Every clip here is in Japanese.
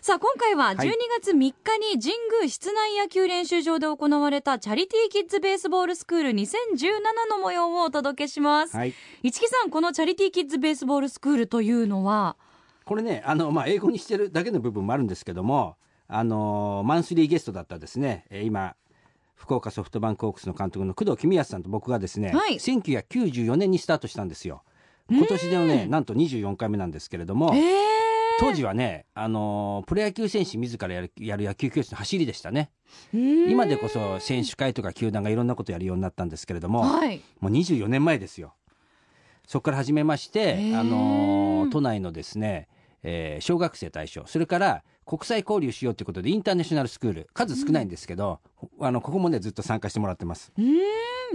さあ今回は12月3日に神宮室内野球練習場で行われたチャリティーキッズベースボールスクール2017の模様をお届けします。はい。市木さん、このチャリティーキッズベースボールスクールというのは、これねあの、まあ、英語にしてるだけの部分もあるんですけどもあのマンスリーゲストだったですね。えー今福岡ソフトバンクホークスの監督の工藤公康さんと僕がですね、はい。1994年にスタートしたんですよ。今年でのねなんと24回目なんですけれども、えー、当時はね、あのープロ野球選手自らやるやる野球教室の走りでしたね。うん今でこそ選手会とか球団がいろんなことやるようになったんですけれども、はい。もう24年前ですよ。そこから始めまして、あのー都内のですね、えー小学生対象それから国際交流しようということでインターナショナルスクール数少ないんですけど、あのここもねずっと参加してもらってます。う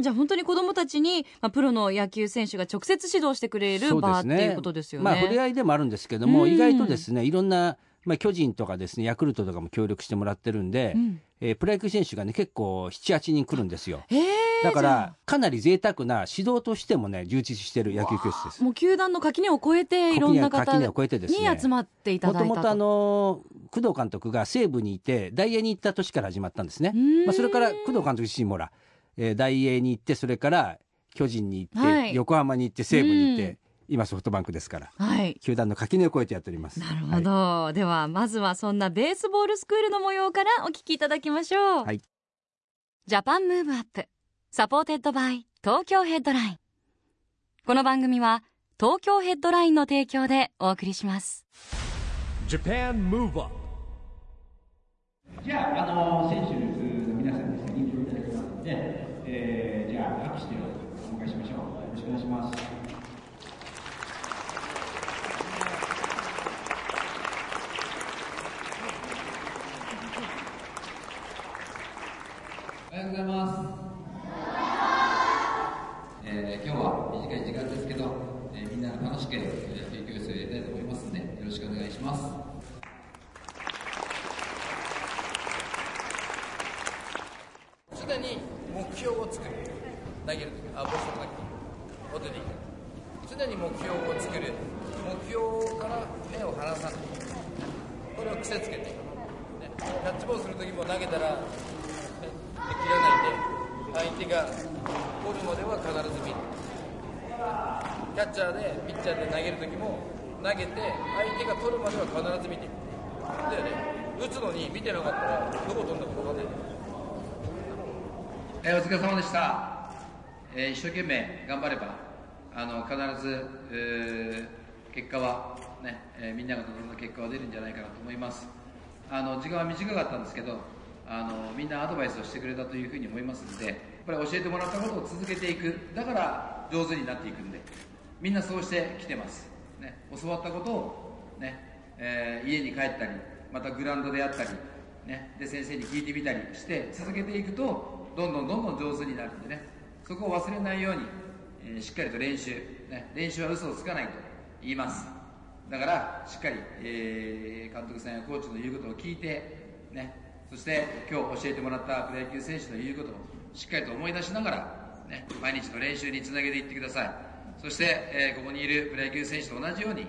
じゃあ本当に子どもたちに、まあ、プロの野球選手が直接指導してくれる場っていうことですよね。まあ触れ合いでもあるんですけども、うん。意外とですねいろんな、まあ、巨人とかですねヤクルトとかも協力してもらってるんで、うん。えープロ野球選手がね結構78人来るんですよ。えーだからかなり贅沢な指導としてもね充実してる野球教室です。もう球団の垣根を越えていろんな方に集まっていたもだいたと。もとあの工藤監督が西武にいて大英に行った年から始まったんですね。まあ、それから工藤監督自身もほら、えーダイエーに行ってそれから巨人に行って、はい。横浜に行って西武に行って今ソフトバンクですからはい。球団の垣根を越えてやっております。なるほど、ではまずはそんなベースボールスクールの模様からお聞きいただきましょう、はい。 JAPAN MOVE UP SUPPORTED BY 東京ヘッドライン。この番組は東京ヘッドラインの提供でお送りします。じゃあ、あの選手の皆さんにですね、入場いただきますので、えー、じゃあ、拍手でお迎えしましょう。よろしくお願いします。おはようございます。えー今日は短い時間ですけど、えーみんなが楽しく野球教室をやりたいと思いますので、よろしくお願いします。常に目標を作る投げるときあボールした時オドリー常に目標を作る目標から目を離さないこれを癖つけて、キャッチボールする時も投げたら、切らないで相手が取るまでは必ず見るキャッチャーでピッチャーで投げる時も投げて相手が取るまでは必ず見てるだよね打つのに見てなかったらどこ飛んだか分かんないえーお疲れ様でした。えー一生懸命頑張れば、あの必ず、えー結果はね、えーみんなが望んだ結果は出るんじゃないかなと思います。あの時間は短かったんですけど、あのみんなアドバイスをしてくれたというふうに思いますので、やっぱり教えてもらったことを続けていく。だから上手になっていくんで、みんなそうしてきてます。ね、教わったことをね、えー家に帰ったり、またグラウンドであったり、ね、で先生に聞いてみたりして続けていくとどんどんどんどん上手になるんでねそこを忘れないように、えーしっかりと練習、ね、練習は嘘をつかないと言います。だからしっかり、えー監督さんやコーチの言うことを聞いて、ね、そして今日教えてもらったプロ野球選手の言うことをしっかりと思い出しながら、ね、毎日の練習につなげていってください。そして、えーここにいるプロ野球選手と同じように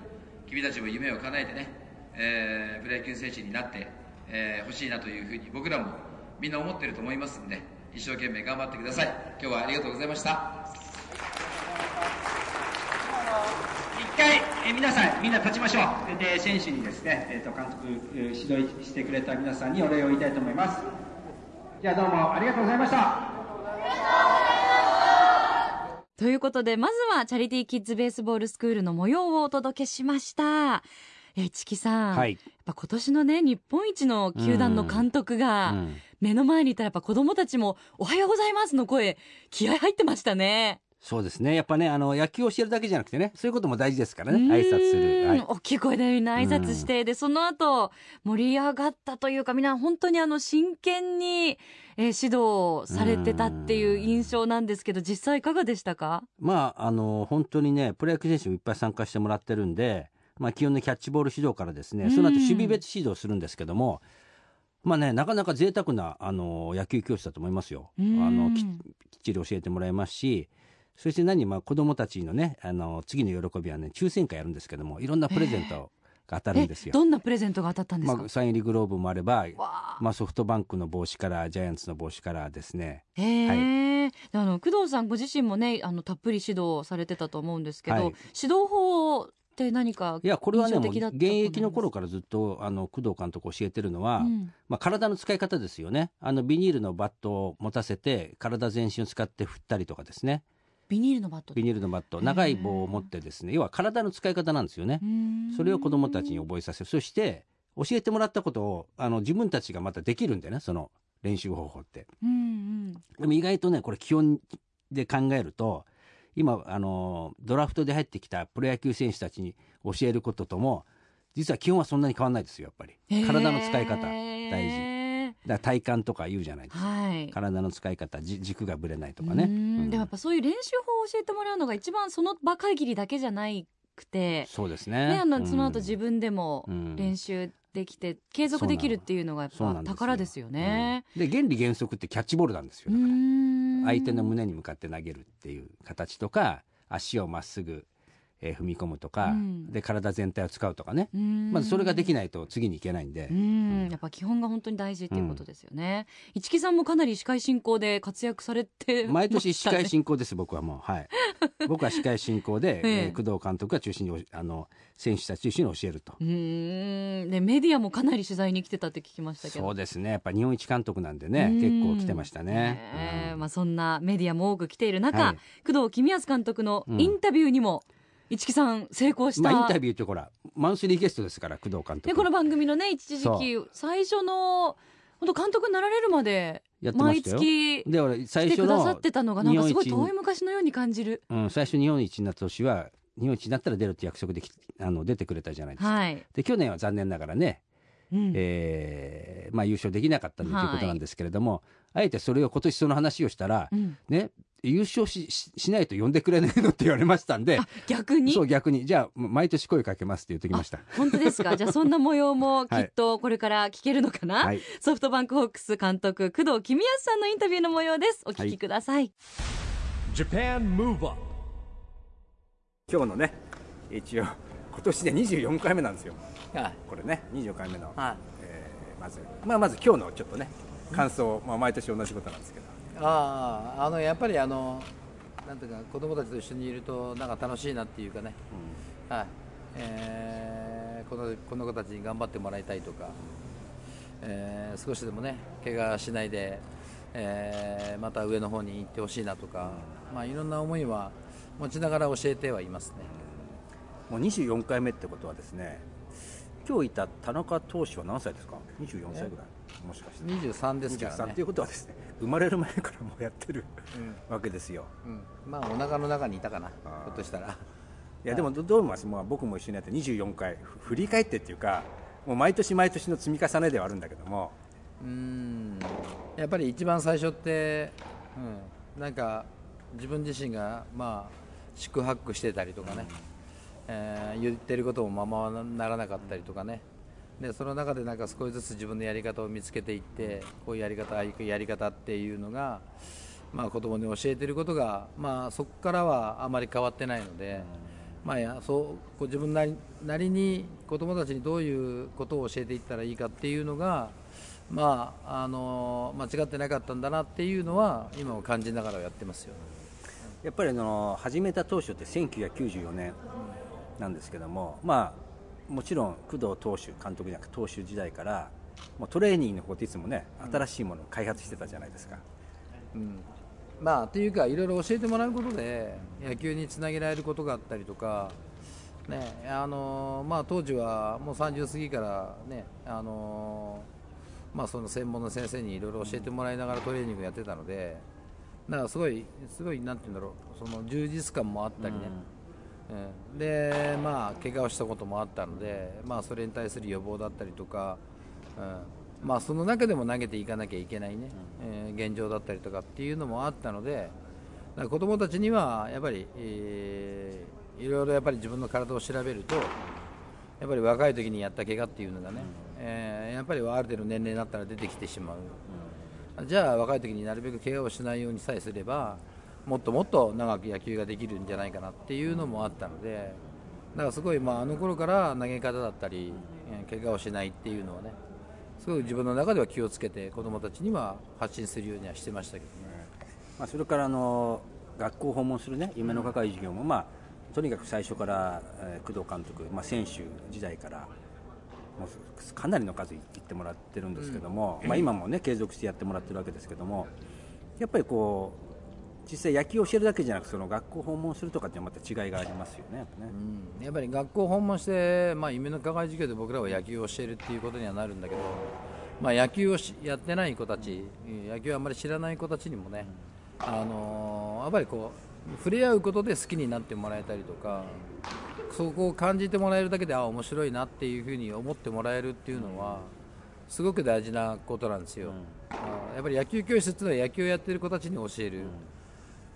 君たちも夢を叶えてね、えプロ野球選手になってえー欲しいなというふうに僕らもみんな思ってると思いますんで一生懸命頑張ってください。今日はありがとうございました一回、えー皆さん、みんな立ちましょう。で、選手にですね、えっ、と、監督、えー指導してくれた皆さんにお礼を言いたいと思います。じゃあどうもありがとうございました。ということでまずはチャリティーキッズベースボールスクールの模様をお届けしましたえチキさん、はいやっぱ今年のね日本一の球団の監督が、うん目の前にいたらやっぱ子供たちも「おはようございます」の声気合入ってましたねそうですね。やっぱねあの野球を教えるだけじゃなくてねそういうことも大事ですからね。うん。挨拶する、はい、大きい声でみんな挨拶して、でその後盛り上がったというかみんな本当にあの真剣に、えー指導されてたっていう印象なんですけど実際いかがでしたか？まああの本当にねプロ野球選手もいっぱい参加してもらってるんで、まあ、基本のキャッチボール指導からですね、その後守備別指導するんですけどもまあねなかなか贅沢なあの野球教室だと思いますよ。あうん。のききっちり教えてもらいますしそして何まあ子供たちのねあの次の喜びはね抽選会やるんですけどもいろんなプレゼントが当たるんですよ。どんなプレゼントが当たったんですか、まあ、サイン入りグローブもあれば、まあ、ソフトバンクの帽子からジャイアンツの帽子からですね。へえ、あの工藤さんご自身もねあのたっぷり指導されてたと思うんですけど、はい。指導法って何かいやこれはね現役の頃からずっとあの工藤監督教えてるのは、うん。まあ、体の使い方ですよね。あのビニールのバットを持たせて体全身を使って振ったりとかですねビニールのバットビニールのバット。長い棒を持ってですね要は体の使い方なんですよね。それを子どもたちに覚えさせるそして教えてもらったことをあの自分たちがまたできるんでねその練習方法って。うんうん。でも意外とねこれ基本で考えると今あのドラフトで入ってきたプロ野球選手たちに教えることとも実は基本はそんなに変わらないですよやっぱり。体の使い方大事だ体幹とか言うじゃないですか。はい。体の使い方じ軸がぶれないとかね、うん。ん。でもやっぱそういう練習法を教えてもらうのが一番その場限りだけじゃないくて、そうですね。ね、あのうん。その後自分でもうん。練習できて継続できるっていうのがやっぱ宝ですよね。うん。で原理原則ってキャッチボールなんですよ。うだから相手の胸に向かって投げるっていう形とか足をまっすぐ、えー踏み込むとか、うん。で体全体を使うとかね、うーん。まずそれができないと次に行けないんで、うーん。やっぱ基本が本当に大事っていうことですよね。市木さんもかなり司会進行で活躍されて毎年司会進進行です僕はもう。はい。僕は司会進行で、ええ。えー工藤監督が中心におあの選手たちと一緒に教えると。うー。んでメディアもかなり取材に来てたって聞きましたけど。そうですね。やっぱ日本一監督なんでねうん。結構来てましたね。ねえ。うん。まあ、そんなメディアも多く来ている中、はい。工藤公康監督のインタビューにも市木さん成功した、まあインタビューってほらマンスリーゲストですから工藤監督。でこの番組のね一時期最初の本当監督になられるまで毎やってましたよ月で俺来最初のてくださってたのがなんかすごい遠い昔のように感じる。うん、最初日本一になった年は日本一になったら出るって約束できあの出てくれたじゃないですか、はい、で去年は残念ながらね、うん。えーまあ、優勝できなかったとはいいうことなんですけれども、あえてそれを今年その話をしたら、うん。ね優勝しししないと呼んでくれないのって言われましたんで。あ逆に？そう逆に。じゃあ毎年声かけますって言ってきました。本当ですか？じゃあそんな模様もきはいっとこれから聞けるのかな、はい。ソフトバンクホークス監督工藤公康さんのインタビューの模様です。お聞きください、Japan Move Up 今日のね一応今年で24回目なんですよ。はい。これね24回目の、はい。えーまずまあまず今日のちょっとね感想、まあ、毎年同じことなんですけどあああのやっぱりあのなんていうか子供たちと一緒にいるとなんか楽しいなっていうかね、はい。えーこのこの子たちに頑張ってもらいたいとか、えー少しでもね怪我しないで、えーまた上の方に行ってほしいなとか、まあいろんな思いは持ちながら教えてはいますね。もう24回目ってことはですね今日いた田中投手は何歳ですか？24歳ぐらい。もしかして。23ですから23ねということはですね生まれる前からもうやってる、わけですよ。うん、まあお腹の中にいたかな。ひょっとしたら。いやでもどどう思います、まあ、僕も一緒にやって24回ふ振り返ってっていうかもう毎年毎年の積み重ねではあるんだけども。うーん。やっぱり一番最初って、うん、なんか自分自身がまあ宿泊してたりとかね、えー言ってることもままならなかったりとかねでその中でなんか少しずつ自分のやり方を見つけていってこういうやり方ああいうやり方っていうのが、まあ、子供に教えてることが、まあ、そこからはあまり変わってないので。まあ、やそうこう自分なりなりに子どもたちにどういうことを教えていったらいいかっていうのが、まあ、あの間違ってなかったんだなっていうのは今も感じながらやってますよ。やっぱりあの始めた当初って1994年なんですけども、まあ、もちろん工藤投手監督じゃなくて投手時代からもうトレーニングのこといつもね新しいものを開発してたじゃないですか、うん。まあ、というかいろいろ教えてもらうことで野球につなげられることがあったりとか、ねあのまあ、当時はもう30過ぎから、ねあのまあ、その専門の先生にいろいろ教えてもらいながらトレーニングやってたので、だからすごいすごいなんて言うんだろうその充実感もあったりね、うん。でまあ怪我をしたこともあったので、まあ、それに対する予防だったりとか、うん。まあ、その中でも投げていかなきゃいけないね、えー現状だったりとかっていうのもあったので子どもたちにはやっぱり、えーいろいろやっぱり自分の体を調べるとやっぱり若い時にやった怪我っていうのがね、えーやっぱりある程度年齢になったら出てきてしまう、じゃあ若い時になるべく怪我をしないようにさえすればもっともっと長く野球ができるんじゃないかなっていうのもあったのでだからすごい、まあ、あの頃から投げ方だったり、えー怪我をしないっていうのはねすごい自分の中では気をつけて子どもたちには発信するようにはしてましたけどね。まあ、それからあの学校を訪問するね夢の係授業も、まあ、とにかく最初から、えー工藤監督、まあ、選手時代からもうかなりの数行ってもらってるんですけども、まあ、今もね継続してやってもらってるわけですけどもやっぱりこう実際野球を教えるだけじゃなくその学校を訪問するとかってまた違いがありますよねやっぱね。うん。やっぱり学校を訪問して、まあ、夢の課外授業で僕らは野球を教えるっていうことにはなるんだけど、まあ、野球をしやってない子たちうん野球をあんまり知らない子たちにもね、あのーやっぱりこう触れ合うことで好きになってもらえたりとかそこを感じてもらえるだけであ面白いなっていうふうに思ってもらえるっていうのはすごく大事なことなんですよ、あやっぱり野球教室っていうのは野球をやってる子たちに教える、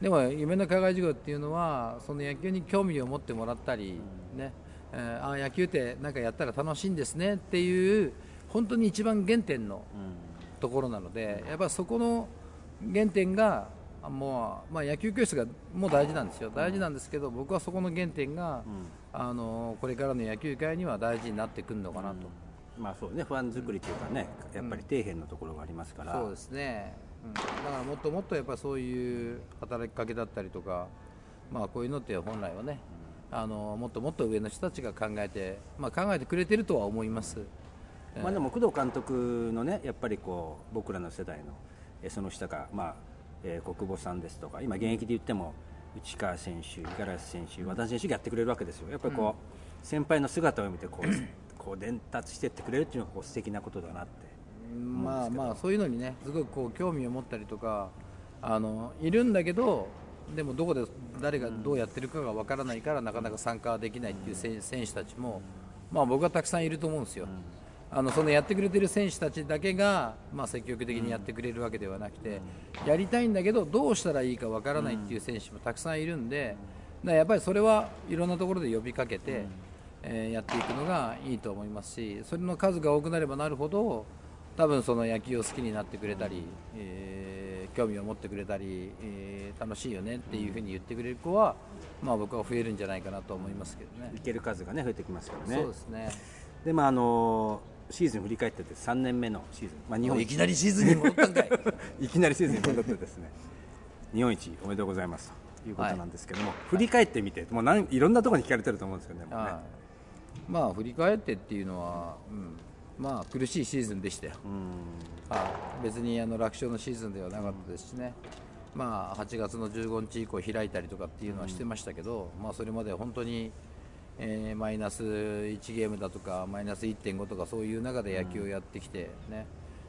でも夢の課外授業っていうのはその野球に興味を持ってもらったり、ねえーあ野球ってなんかやったら楽しいんですねっていう本当に一番原点のところなのでやっぱそこの原点があもう、まあ、野球教室がもう大事なんですよ。大事なんですけど僕はそこの原点が、あのこれからの野球界には大事になってくるのかなと。まあそうね、ファン作りというかね、やっぱり底辺のところがありますから、そうですね、うん、だからもっともっとやっぱそういう働きかけだったりとか、まあ、こういうのって本来はね、あのもっともっと上の人たちが考えて、まあ、考えてくれてるとは思います。まあ、でも工藤監督のね、やっぱりこう僕らの世代のえその下が、まあえー、国保さんですとか、今、現役で言っても内川選手、五十嵐選手、和田選手がやってくれるわけですよ、やっぱりこう、先輩の姿を見てこう、こう伝達していってくれるっていうのがこう素敵なことだなって。まあまあそういうのにねすごくこう興味を持ったりとかあのいるんだけどでもどこで誰がどうやってるかがわからないからなかなか参加できないっていう選選手たちもまあ僕はたくさんいると思うんですよ。あのそのやってくれてる選手たちだけが、まあ、積極的にやってくれるわけではなくて、やりたいんだけどどうしたらいいかわからないっていう選手もたくさんいるんで、だやっぱりそれはいろんなところで呼びかけて、えーやっていくのがいいと思いますしそれの数が多くなればなるほど多分その野球を好きになってくれたり、えー興味を持ってくれたり、えー楽しいよねっていうふうに言ってくれる子は、まあ、僕は増えるんじゃないかなと思いますけどね。いける数がね増えてきますからね。そうですね。でまああのシーズン振り返ってて3年目のシーズン、まあ、日本いきなりシーズンに戻ったんかい。いきなりシーズンに戻ってですね。日本一おめでとうございますと。いうことなんですけども、振り返ってみてもうなんいろんなところに聞かれてると思うんですけどねね。はい。まあ振り返ってっていうのは、うん、まあ苦しいシーズンでしたよ、はい別にあの楽勝のシーズンではなかったですしね、まあ、8月の15日以降開いたりとかっていうのはしてましたけど、まあ、それまで本当に、えーマイナス1ゲームだとかマイナス1.5とかそういう中で野球をやってきてね、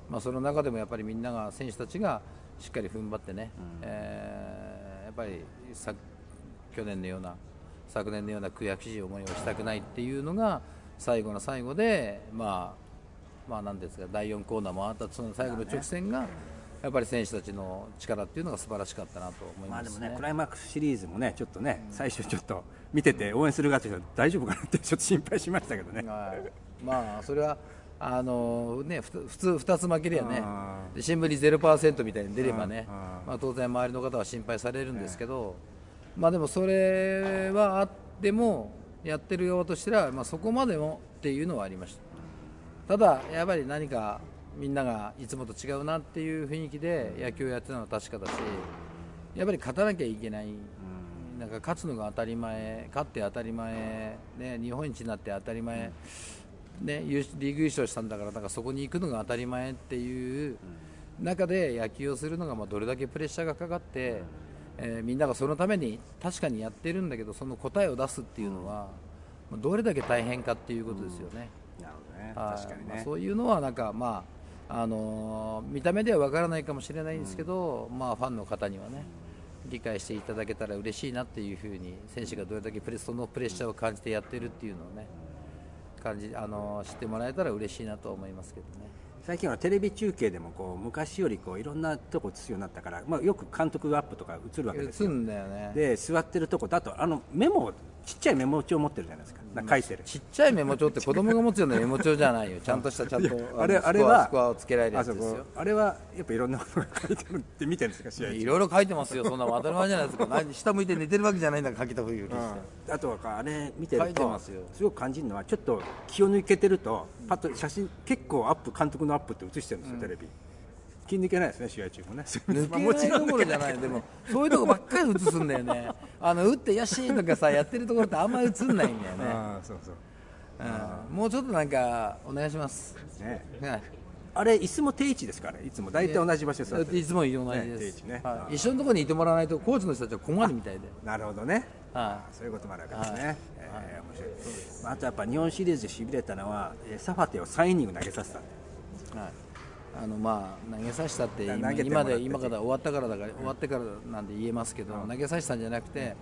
まあ、その中でもやっぱりみんなが選手たちがしっかり踏ん張ってね、えーやっぱりさ去年のような昨年のような悔しい思いをしたくないっていうのが最後の最後で、まあ、まあなんですか第4コーナーもあったその最後の直線がやっぱり選手たちの力っていうのが素晴らしかったなと思いまあますね。でもねクライマックスシリーズもねちょっとね最初ちょっと見てて応援する側としては大丈夫かなってちょっと心配しましたけどねはい、まあそれはあのね普通2つ負けりゃね新聞に0%みたいに出ればねまあ当然周りの方は心配されるんですけど、まあでもそれはあってもやってる側としてはまあそこまでもっていうのはありましたただやっぱり何かみんながいつもと違うなっていう雰囲気で野球をやってたのは確かだしやっぱり勝たなきゃいけない。なんか勝つのが当たり前勝って当たり前、ね、日本一になって当たり前、ね、優リーグ優勝したんだからなんかそこに行くのが当たり前っていう中で野球をするのがまあどれだけプレッシャーがかかって、えーみんながそのために確かにやってるんだけどその答えを出すっていうのは、まあどれだけ大変かっていうことですよね。確かにね、まあそういうのはなんかまああの見た目ではわからないかもしれないんですけど、まあ、ファンの方にはね理解していただけたら嬉しいなっていうふうに選手がどれだけプレそのプレッシャーを感じてやってるっていうのをね感じあの知ってもらえたら嬉しいなと思いますけどね。最近はテレビ中継でもこう昔よりこういろんなとこ映すようになったから、まあ、よく監督アップとか映るわけですよ。映んだよね。で座ってるとこだとあのメモちっちゃいメモ帳持ってるじゃないですか。なんか書いてる、ちっちゃいメモ帳って子供が持つようなメモ帳じゃないよ。ちゃんとしたちゃんとあれのあれはスコアをつけられるやつですよ。あれはやっぱいろんなことが書いてあるって見てるんですか試合中。いろいろ書いてますよ。そんなの当たり前じゃないですか。何下向いて寝てるわけじゃないんだから書きたふりして、あとはあれ見てるとますよ。すごく感じるのはちょっと気を抜けてるとパッと写真結構アップ監督のアップって映してるんですよ、テレビ気抜けないですね試合中もね。抜けないど。ころじゃない。でもそういうとこばっかり映すんだよね。あの打ってよしとかさやってるところってあんま映んないんだよね、ああそうそう。うん、もうちょっとなんかお願いします、ね。はい。あれ椅子も定位置ですからいつも大体同じ場所に座ってる。いつも同じねです、定位置ね。はい、一緒のところにいてもらわないとコーチの人たちは困るみたいで、なるほどね。はそういうこともあるわけですね、はい。えー面白い。まああとやっぱ日本シリーズでしびれたのはえーサファテを3イニング投げさせた。はい、あのまあ投げさせたって投今今で今から終わったからだから終わってからなんて言えますけど、投げさせたんじゃなくて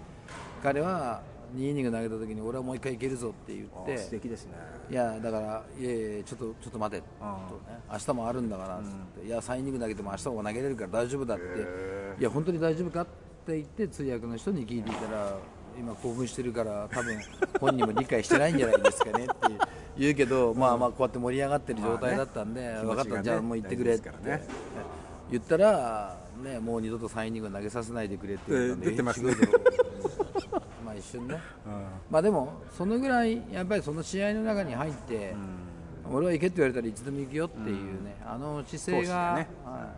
彼は2イニング投げた時に俺はもう一回いけるぞって言って素敵ですね。いやだからいやいやちょっとちょっと待てとね。明日もあるんだからっつって、いや3イニング投げても明日も投げれるから大丈夫だって。いや本当に大丈夫かって言って通訳の人に聞いていたら今興奮してるから多分本人も理解してないんじゃないですかねって言うけど、まあまあこうやって盛り上がってる状態だったんで、分かった、じゃあもう言ってくれって。言ったら、ね、もう二度と3イニング投げさせないでくれって言ったんでえー出てます。ねまあ一瞬ね、まあでもそのぐらいやっぱりその試合の中に入って、俺は行けって言われたらいつでも行くよっていうね、あの姿勢が、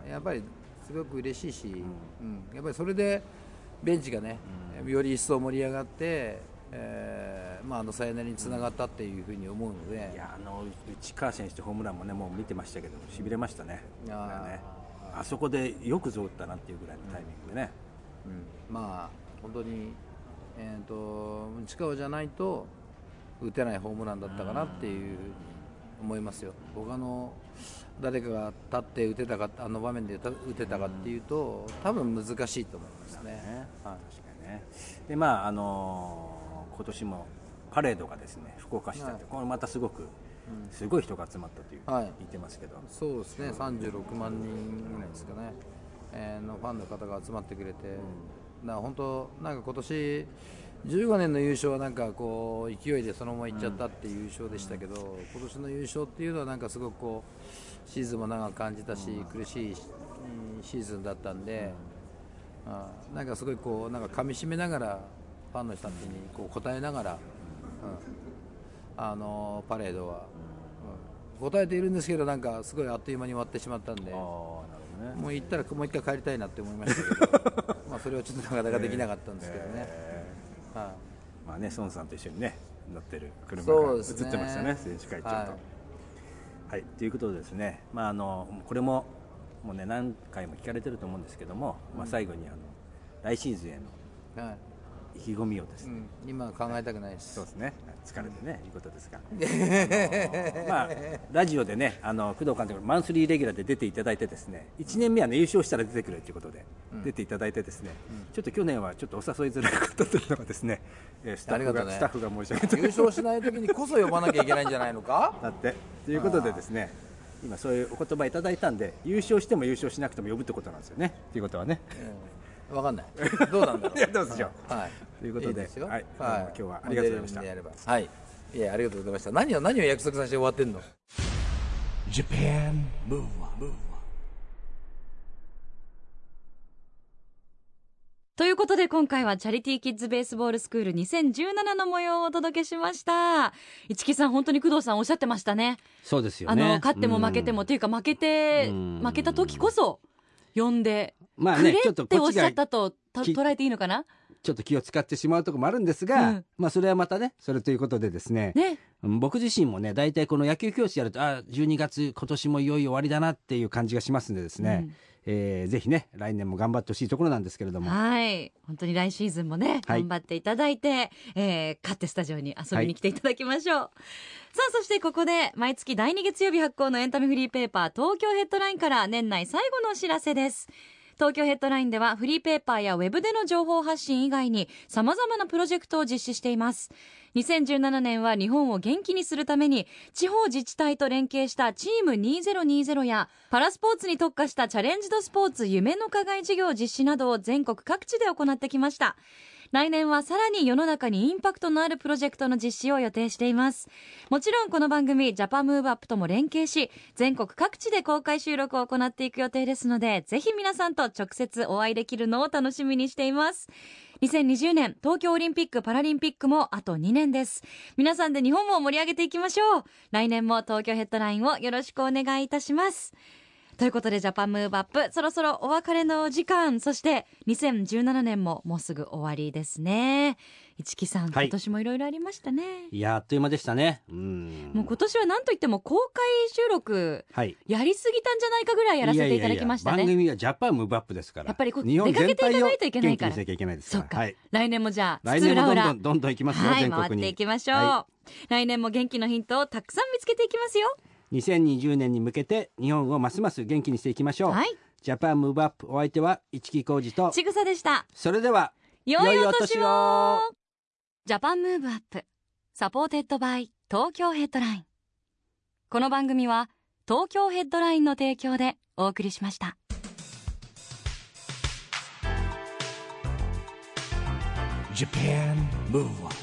やっぱりすごく嬉しいし、うん。やっぱりそれでベンチがね、より一層盛り上がって、えーまあ、あのサヨナラにつながったっていうふうに思うので、いやあの内川選手ホームランもねもう見てましたけどしびれましたね。いやーこれねあそこでよくぞ打ったなっていうぐらいのタイミングでね、うん。まあ本当に、えー、と内川じゃないと打てないホームランだったかなっていう思いますよ、他の誰かが立って打てたかあの場面で打てたかっていうと、多分難しいと思いますね。ね。はい確かにね。でまああのー今年もパレードがですね福岡市で、はい。これまたすごく、すごい人が集まったという、はい。言ってますけど。そうですね、36万人ぐらいですかね、えーのファンの方が集まってくれて、だから本当、なんか今年15年の優勝はなんかこう勢いでそのままいっちゃったっていう優勝でしたけど、今年の優勝っていうのはなんかすごくこうシーズンも長く感じたし、苦しいうんシーズンだったんで、あーなんかすごいこうなんか噛み締めながらファンの人たちにこう答えながら、うん。あのパレードは、うん。答えているんですけどなんかすごいあっという間に終わってしまったんで。もう行ったらもう一回帰りたいなって思いましたけど まあそれはちょっとなかなかできなかったんですけどね、はまあね孫さんと一緒にね乗ってる車が映ってましたね選手会長と。ははいい、ということでですねまああのこれももうね何回も聞かれてると思うんですけども、まあ最後にあの来シーズンへのいはい意気込みをですね、うん、今は考えたくないです、そうですね。疲れてね、いうことですが、まあ、ラジオでねあの工藤監督マンスリーレギュラーで出ていただいてですね1年目は、ね、優勝したら出てくれということで、出ていただいてですね、ちょっと去年はちょっとお誘いづらかったというのがですね えースタッフが、スタッフが申し上げて。優勝しない時にこそ呼ばなきゃいけないんじゃないのか？だって。ということでですね今そういうお言葉いただいたんで優勝しても優勝しなくても呼ぶってことなんですよね。ということはね。うん、分かんない。どうなんだろう。いやどうでしょう。はい。ということでですよ。はい。今日はありがとうございました。はい。いやありがとうございました。何を何を約束させて終わってんの？Japan Move Up, ということで今回はチャリティーキッズベースボールスクール2017の模様をお届けしました。市木さん本当に工藤さんおっしゃってましたね。そうですよあねの勝っても負けても、っていうか負けてうん。負けた時こそ呼んでまあねちょっとおっしゃこったと捉えていいのかな？ちょっと気を使ってしまうところもあるんですが、うん。まあそれはまたねそれということでですね。ね。うん僕自身もね大体この野球教室やるとあ12月今年もいよいよ終わりだなっていう感じがしますんでですね、うん。えーぜひね来年も頑張ってほしいところなんですけれども。はい。本当に来シーズンもねはい。頑張っていただいて、えー勝ってスタジオに遊びに来ていただきましょう、さあそしてここで毎月第2月曜日発行のエンタメフリーペーパー東京ヘッドラインから年内最後のお知らせです東京ヘッドラインではフリーペーパーやウェブでの情報発信以外に様々なプロジェクトを実施しています。2017年は日本を元気にするために地方自治体と連携したチーム2020やパラスポーツに特化したチャレンジドスポーツ夢の課外事業実施などを全国各地で行ってきました。来年はさらに世の中にインパクトのあるプロジェクトの実施を予定しています。もちろんこの番組ジャパムーブアップとも連携し全国各地で公開収録を行っていく予定ですのでぜひ皆さんと直接お会いできるのを楽しみにしています。2020年東京オリンピック・パラリンピックもあと2年です。皆さんで日本も盛り上げていきましょう。来年も東京ヘッドラインをよろしくお願いいたします。ということでジャパンムーブアップそろそろお別れのお時間。そして2017年ももうすぐ終わりですね。市木さん、はい。今年もいろいろありましたね。いやあっという間でしたね。うん。もう今年は何といっても公開収録はい。やりすぎたんじゃないかぐらいやらせていただきましたね。番組はジャパンムーブアップですから。やっぱりこう日本全出かけていか体をないといけないから。元気にしなきゃいけないですそっか、はい。来年もじゃあ来年もどんどんどんどん行きますよ、はい全国に。回っていきましょう、は来年も元気のヒントをたくさん見つけていきますよ2020年に向けて日本をますます元気にしていきましょう、はい。ジャパンムーブアップお相手は市木浩二と。ちぐさでした。それでは良いお年を。を。 JAPAN MOVE UP SUPPORTED BY 東京ヘッドライン。この番組は東京ヘッドラインの提供でお送りしました。Japan Move Up